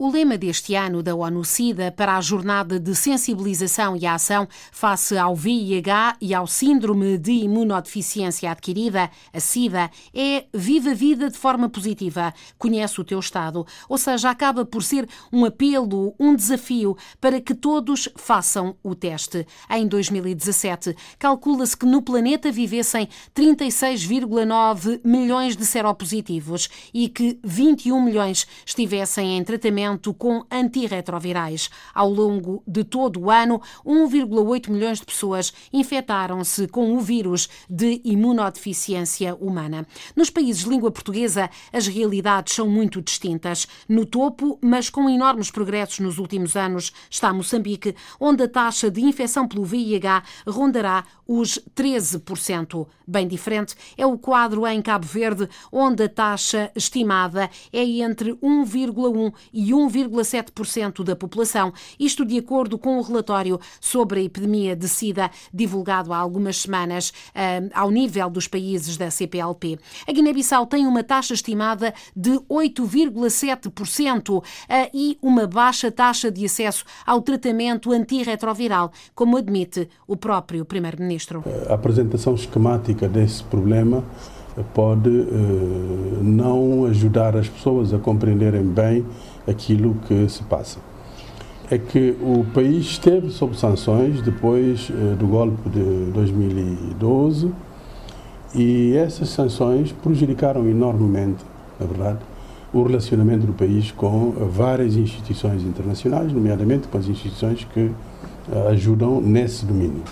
O lema deste ano da ONU-SIDA para a jornada de sensibilização e ação face ao VIH e ao Síndrome de Imunodeficiência Adquirida, a SIDA, é Viva a Vida de forma positiva, conhece o teu estado. Ou seja, acaba por ser um apelo, um desafio para que todos façam o teste. Em 2017, calcula-se que no planeta vivessem 36,9 milhões de seropositivos e que 21 milhões estivessem em tratamento tratamento com antirretrovirais. Ao longo de todo o ano, 1,8 milhões de pessoas infectaram-se com o vírus de imunodeficiência humana. Nos países de língua portuguesa, as realidades são muito distintas. No topo, mas com enormes progressos nos últimos anos, está Moçambique, onde a taxa de infecção pelo VIH rondará os 13%. Bem diferente é o quadro em Cabo Verde, onde a taxa estimada é entre 1,1 e 1,7% da população, isto de acordo com o relatório sobre a epidemia de SIDA divulgado há algumas semanas uh, ao nível dos países da CPLP. A Guiné-Bissau tem uma taxa estimada de 8,7% uh, e uma baixa taxa de acesso ao tratamento antirretroviral, como admite o próprio Primeiro-Ministro. A apresentação esquemática desse problema pode uh, não ajudar as pessoas a compreenderem bem aquilo que se passa. É que o país esteve sob sanções depois uh, do golpe de 2012 e essas sanções prejudicaram enormemente, na verdade, o relacionamento do país com várias instituições internacionais, nomeadamente com as instituições que uh, ajudam nesse domínio.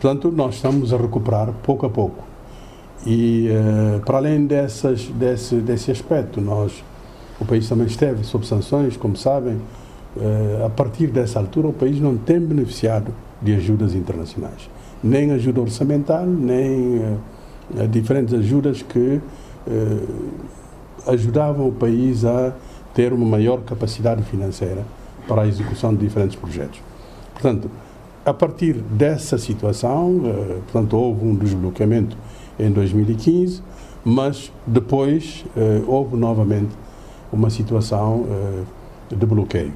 Portanto, nós estamos a recuperar pouco a pouco. E uh, para além dessas, desse, desse aspecto, nós, o país também esteve sob sanções, como sabem. Uh, a partir dessa altura, o país não tem beneficiado de ajudas internacionais, nem ajuda orçamental, nem uh, diferentes ajudas que ajudavam o país a ter uma maior capacidade financeira para a execução de diferentes projetos. Portanto, a partir dessa situação, portanto, houve um desbloqueamento em 2015, mas depois eh, houve novamente uma situação eh, de bloqueio.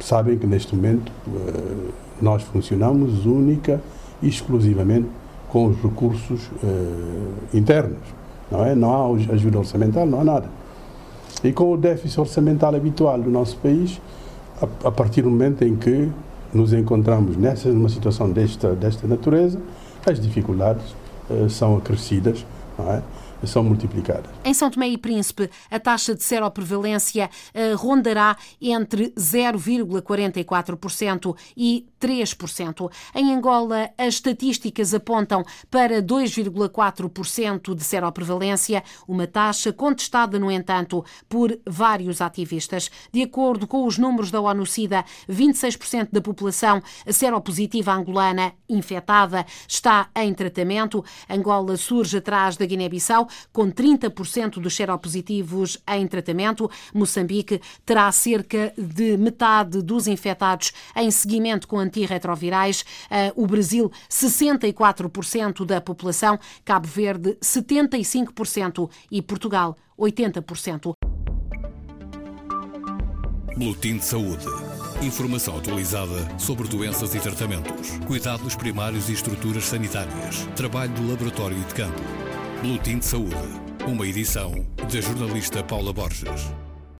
Sabem que neste momento eh, nós funcionamos única e exclusivamente com os recursos internos, não é? Não há ajuda orçamental, não há nada. E com o déficit orçamental habitual do nosso país, a, a partir do momento em que nos encontramos nessa numa situação desta desta natureza, as dificuldades são acrescidas, não é? São multiplicadas. Em São Tomé e Príncipe, a taxa de seroprevalência uh, rondará entre 0,44% e 3%. Em Angola, as estatísticas apontam para 2,4% de seroprevalência, uma taxa contestada, no entanto, por vários ativistas. De acordo com os números da ONU-SIDA, 26% da população seropositiva angolana infectada está em tratamento. Angola surge atrás da Guiné-Bissau, com 30% dos seropositivos em tratamento. Moçambique terá cerca de metade dos infectados em seguimento com antirretrovirais. Eh, o Brasil, 64% da população. Cabo Verde, 75% e Portugal, 80%. Boletim de Saúde. Informação atualizada sobre doenças e tratamentos, cuidados primários e estruturas sanitárias, trabalho do laboratório e de campo. Boletim de Saúde. Uma edição da jornalista Paula Borges.